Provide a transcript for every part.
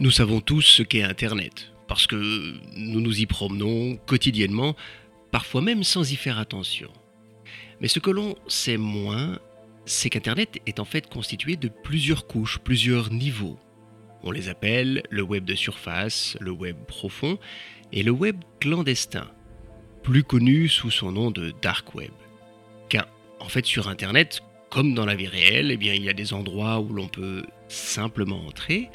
Nous savons tous ce qu'est Internet, parce que nous nous y promenons quotidiennement, parfois même sans y faire attention. Mais ce que l'on sait moins, c'est qu'Internet est en fait constitué de plusieurs couches, plusieurs niveaux. On les appelle le web de surface, le web profond et le web clandestin, plus connu sous son nom de dark web. Car en fait sur Internet, comme dans la vie réelle, eh il y a des endroits où l'on peut simplement entrer,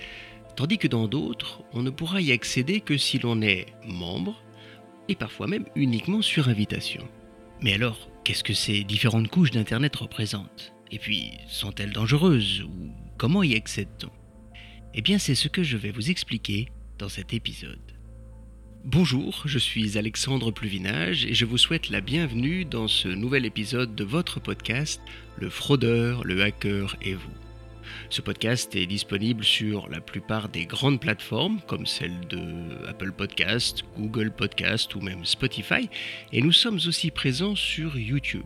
tandis que dans d'autres, on ne pourra y accéder que si l'on est membre, et parfois même uniquement sur invitation. Mais alors, qu'est-ce que ces différentes couches d'Internet représentent? Et puis, sont-elles dangereuses Ou comment y accède-t-on? Eh bien, c'est ce que je vais vous expliquer dans cet épisode. Bonjour, je suis Alexandre Pluvinage et je vous souhaite la bienvenue dans ce nouvel épisode de votre podcast Le fraudeur, le hacker et vous. Ce podcast est disponible sur la plupart des grandes plateformes comme celle de Apple Podcast, Google Podcast ou même Spotify et nous sommes aussi présents sur YouTube.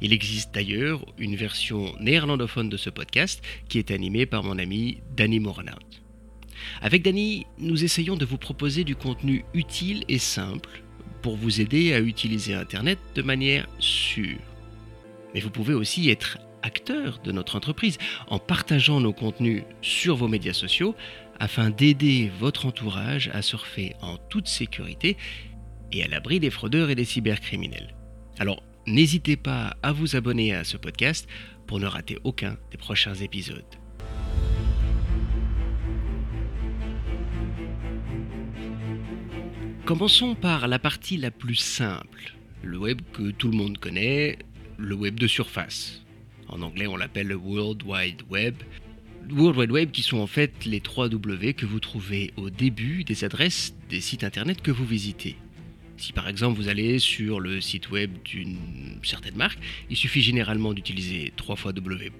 Il existe d'ailleurs une version néerlandophone de ce podcast qui est animée par mon ami Danny Morenhout. Avec Danny, nous essayons de vous proposer du contenu utile et simple pour vous aider à utiliser Internet de manière sûre. Mais vous pouvez aussi être acteur de notre entreprise en partageant nos contenus sur vos médias sociaux afin d'aider votre entourage à surfer en toute sécurité et à l'abri des fraudeurs et des cybercriminels. Alors, n'hésitez pas à vous abonner à ce podcast pour ne rater aucun des prochains épisodes. Commençons par la partie la plus simple, le web que tout le monde connaît, le web de surface. En anglais, on l'appelle le World Wide Web. World Wide Web qui sont en fait les 3 W que vous trouvez au début des adresses des sites internet que vous visitez. Si par exemple vous allez sur le site web d'une certaine marque, il suffit généralement d'utiliser 3 fois W.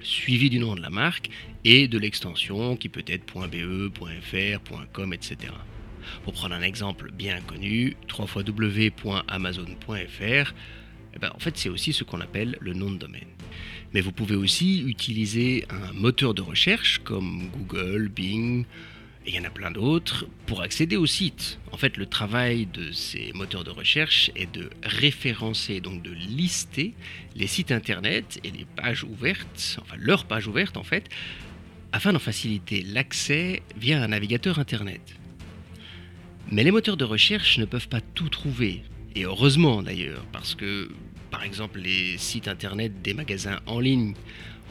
suivi du nom de la marque et de l'extension qui peut être .be, .fr, .com, etc. Pour prendre un exemple bien connu, 3 www.amazon.fr, eh ben, en fait c'est aussi ce qu'on appelle le nom de domaine. Mais vous pouvez aussi utiliser un moteur de recherche comme Google, Bing, et il y en a plein d'autres, pour accéder au site. En fait, le travail de ces moteurs de recherche est de référencer, donc de lister les sites internet et les pages ouvertes, enfin leurs pages ouvertes en fait, afin d'en faciliter l'accès via un navigateur internet. Mais les moteurs de recherche ne peuvent pas tout trouver, et heureusement d'ailleurs, parce que par exemple les sites internet des magasins en ligne,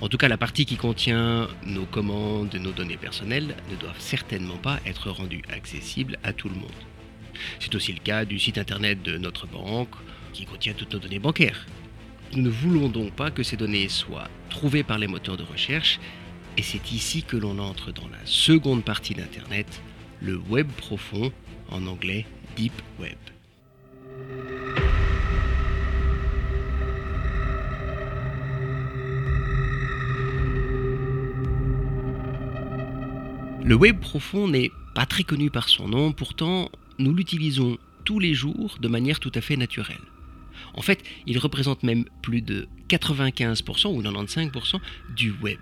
en tout cas la partie qui contient nos commandes nos données personnelles, ne doivent certainement pas être rendues accessibles à tout le monde. C'est aussi le cas du site internet de notre banque, qui contient toutes nos données bancaires. Nous ne voulons donc pas que ces données soient trouvées par les moteurs de recherche, et c'est ici que l'on entre dans la seconde partie d'Internet, le web profond en anglais Deep Web. Le web profond n'est pas très connu par son nom, pourtant nous l'utilisons tous les jours de manière tout à fait naturelle. En fait, il représente même plus de 95% ou 95% du web.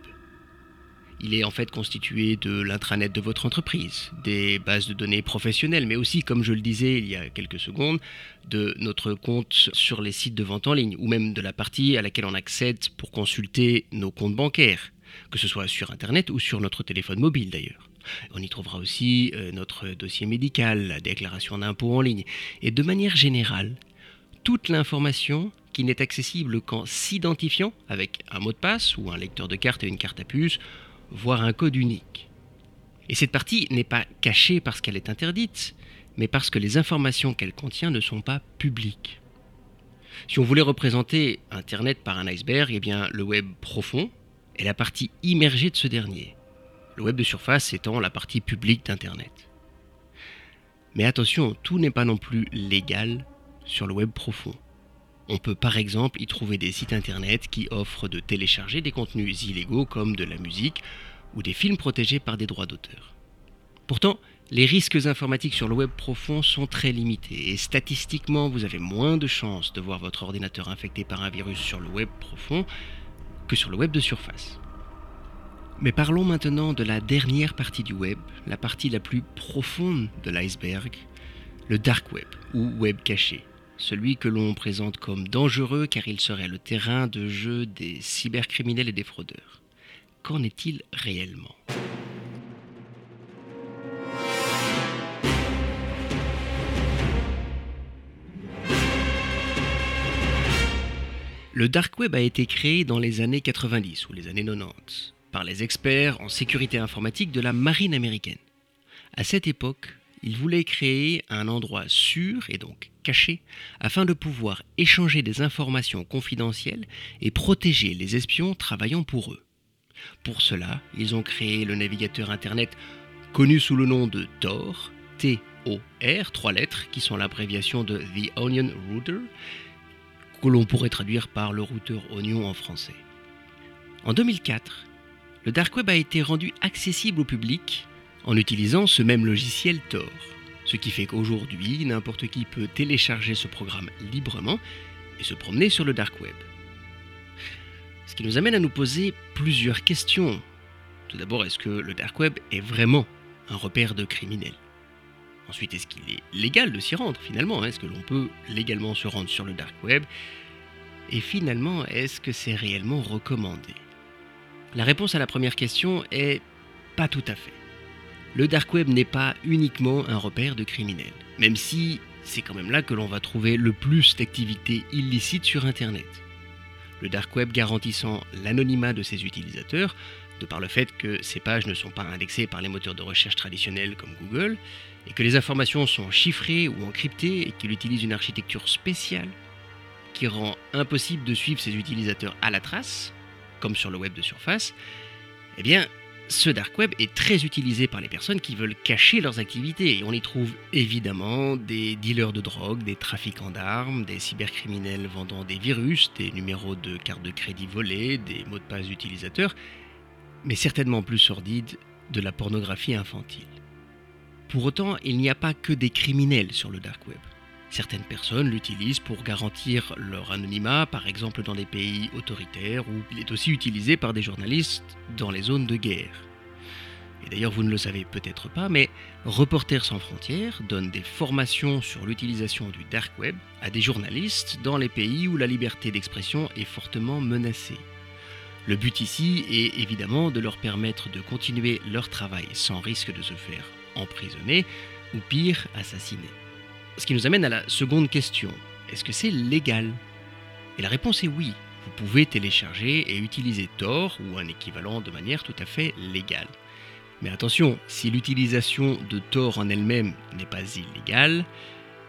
Il est en fait constitué de l'intranet de votre entreprise, des bases de données professionnelles, mais aussi, comme je le disais il y a quelques secondes, de notre compte sur les sites de vente en ligne, ou même de la partie à laquelle on accède pour consulter nos comptes bancaires, que ce soit sur Internet ou sur notre téléphone mobile d'ailleurs. On y trouvera aussi euh, notre dossier médical, la déclaration d'impôt en ligne, et de manière générale, toute l'information qui n'est accessible qu'en s'identifiant avec un mot de passe ou un lecteur de carte et une carte à puce voire un code unique. Et cette partie n'est pas cachée parce qu'elle est interdite, mais parce que les informations qu'elle contient ne sont pas publiques. Si on voulait représenter Internet par un iceberg, eh bien le web profond est la partie immergée de ce dernier, le web de surface étant la partie publique d'Internet. Mais attention, tout n'est pas non plus légal sur le web profond. On peut par exemple y trouver des sites internet qui offrent de télécharger des contenus illégaux comme de la musique ou des films protégés par des droits d'auteur. Pourtant, les risques informatiques sur le web profond sont très limités et statistiquement vous avez moins de chances de voir votre ordinateur infecté par un virus sur le web profond que sur le web de surface. Mais parlons maintenant de la dernière partie du web, la partie la plus profonde de l'iceberg, le dark web ou web caché, celui que l'on présente comme dangereux car il serait le terrain de jeu des cybercriminels et des fraudeurs. Qu'en est-il réellement? Le dark web a été créé dans les années 90 ou les années 90 par les experts en sécurité informatique de la marine américaine. À cette époque, ils voulaient créer un endroit sûr et donc caché afin de pouvoir échanger des informations confidentielles et protéger les espions travaillant pour eux. Pour cela, ils ont créé le navigateur Internet connu sous le nom de Tor, T-O-R, trois lettres qui sont l'abréviation de The Onion Router, que l'on pourrait traduire par le routeur oignon en français. En 2004, le dark web a été rendu accessible au public en utilisant ce même logiciel Tor, ce qui fait qu'aujourd'hui, n'importe qui peut télécharger ce programme librement et se promener sur le dark web. Ce qui nous amène à nous poser plusieurs questions. Tout d'abord, est-ce que le dark web est vraiment un repère de criminels? Ensuite, est-ce qu'il est légal de s'y rendre finalement? Est-ce que l'on peut légalement se rendre sur le dark web? Et finalement, est-ce que c'est réellement recommandé? La réponse à la première question est pas tout à fait. Le dark web n'est pas uniquement un repère de criminels, même si c'est quand même là que l'on va trouver le plus d'activités illicites sur Internet. Le dark web garantissant l'anonymat de ses utilisateurs, de par le fait que ces pages ne sont pas indexées par les moteurs de recherche traditionnels comme Google, et que les informations sont chiffrées ou encryptées et qu'il utilise une architecture spéciale qui rend impossible de suivre ses utilisateurs à la trace, sur le web de surface, eh bien, ce dark web est très utilisé par les personnes qui veulent cacher leurs activités. Et on y trouve évidemment des dealers de drogue, des trafiquants d'armes, des cybercriminels vendant des virus, des numéros de cartes de crédit volés, des mots de passe utilisateurs, mais certainement plus sordides, de la pornographie infantile. Pour autant, il n'y a pas que des criminels sur le dark web. Certaines personnes l'utilisent pour garantir leur anonymat, par exemple dans des pays autoritaires, ou il est aussi utilisé par des journalistes dans les zones de guerre. Et d'ailleurs, vous ne le savez peut-être pas, mais Reporters sans frontières donne des formations sur l'utilisation du dark web à des journalistes dans les pays où la liberté d'expression est fortement menacée. Le but ici est évidemment de leur permettre de continuer leur travail sans risque de se faire emprisonner ou pire, assassiné. Ce qui nous amène à la seconde question. Est-ce que c'est légal? Et la réponse est oui. Vous pouvez télécharger et utiliser Tor ou un équivalent de manière tout à fait légale. Mais attention, si l'utilisation de Tor en elle-même n'est pas illégale,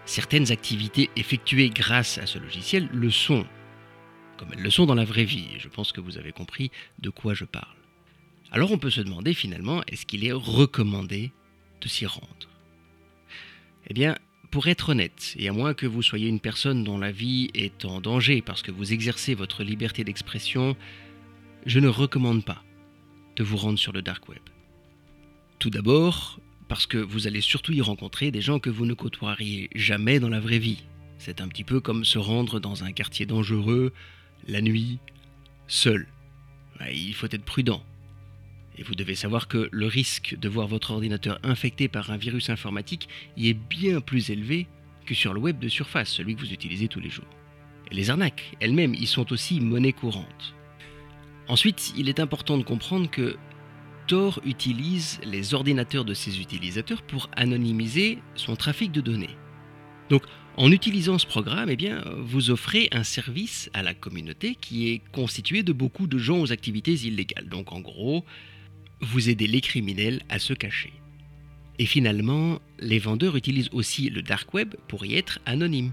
certaines activités effectuées grâce à ce logiciel le sont, comme elles le sont dans la vraie vie, je pense que vous avez compris de quoi je parle. Alors on peut se demander finalement, est-ce qu'il est recommandé de s'y rendre? Eh bien, pour être honnête, et à moins que vous soyez une personne dont la vie est en danger parce que vous exercez votre liberté d'expression, je ne recommande pas de vous rendre sur le dark web. Tout d'abord, parce que vous allez surtout y rencontrer des gens que vous ne côtoieriez jamais dans la vraie vie. C'est un petit peu comme se rendre dans un quartier dangereux, la nuit, seul. Il faut être prudent. Et vous devez savoir que le risque de voir votre ordinateur infecté par un virus informatique y est bien plus élevé que sur le web de surface, celui que vous utilisez tous les jours. Les arnaques elles-mêmes y sont aussi monnaie courante. Ensuite, il est important de comprendre que Tor utilise les ordinateurs de ses utilisateurs pour anonymiser son trafic de données. Donc, en utilisant ce programme, eh bien, vous offrez un service à la communauté qui est constituée de beaucoup de gens aux activités illégales. Donc, en gros, vous aidez les criminels à se cacher. Et finalement, les vendeurs utilisent aussi le dark web pour y être anonymes.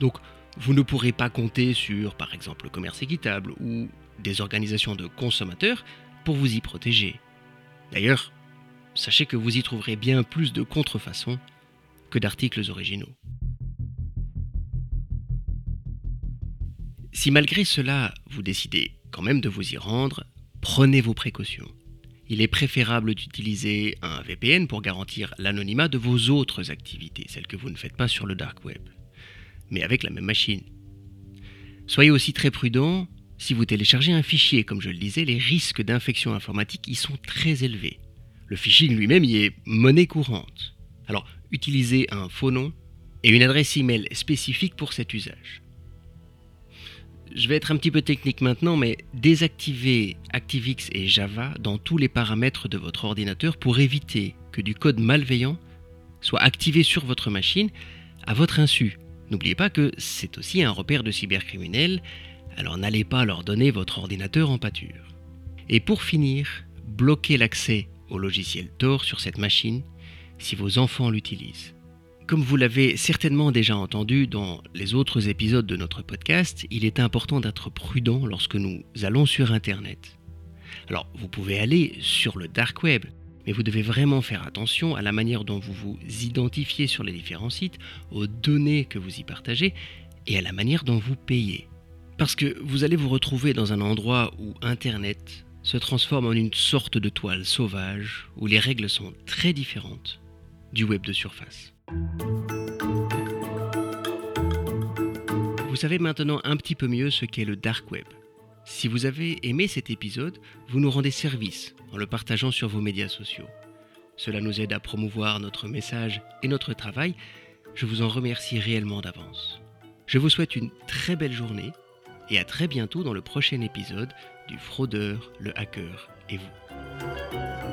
Donc, vous ne pourrez pas compter sur, par exemple, le commerce équitable ou des organisations de consommateurs pour vous y protéger. D'ailleurs, sachez que vous y trouverez bien plus de contrefaçons que d'articles originaux. Si malgré cela, vous décidez quand même de vous y rendre, prenez vos précautions il est préférable d'utiliser un VPN pour garantir l'anonymat de vos autres activités, celles que vous ne faites pas sur le dark web, mais avec la même machine. Soyez aussi très prudent si vous téléchargez un fichier, comme je le disais, les risques d'infection informatique y sont très élevés. Le phishing lui-même y est monnaie courante. Alors, utilisez un faux nom et une adresse email spécifique pour cet usage. Je vais être un petit peu technique maintenant, mais désactivez ActiveX et Java dans tous les paramètres de votre ordinateur pour éviter que du code malveillant soit activé sur votre machine à votre insu. N'oubliez pas que c'est aussi un repère de cybercriminels, alors n'allez pas leur donner votre ordinateur en pâture. Et pour finir, bloquez l'accès au logiciel Tor sur cette machine si vos enfants l'utilisent. Comme vous l'avez certainement déjà entendu dans les autres épisodes de notre podcast, il est important d'être prudent lorsque nous allons sur Internet. Alors, vous pouvez aller sur le dark web, mais vous devez vraiment faire attention à la manière dont vous vous identifiez sur les différents sites, aux données que vous y partagez et à la manière dont vous payez. Parce que vous allez vous retrouver dans un endroit où Internet se transforme en une sorte de toile sauvage, où les règles sont très différentes du web de surface. Vous savez maintenant un petit peu mieux ce qu'est le dark web. Si vous avez aimé cet épisode, vous nous rendez service en le partageant sur vos médias sociaux. Cela nous aide à promouvoir notre message et notre travail. Je vous en remercie réellement d'avance. Je vous souhaite une très belle journée et à très bientôt dans le prochain épisode du fraudeur, le hacker et vous.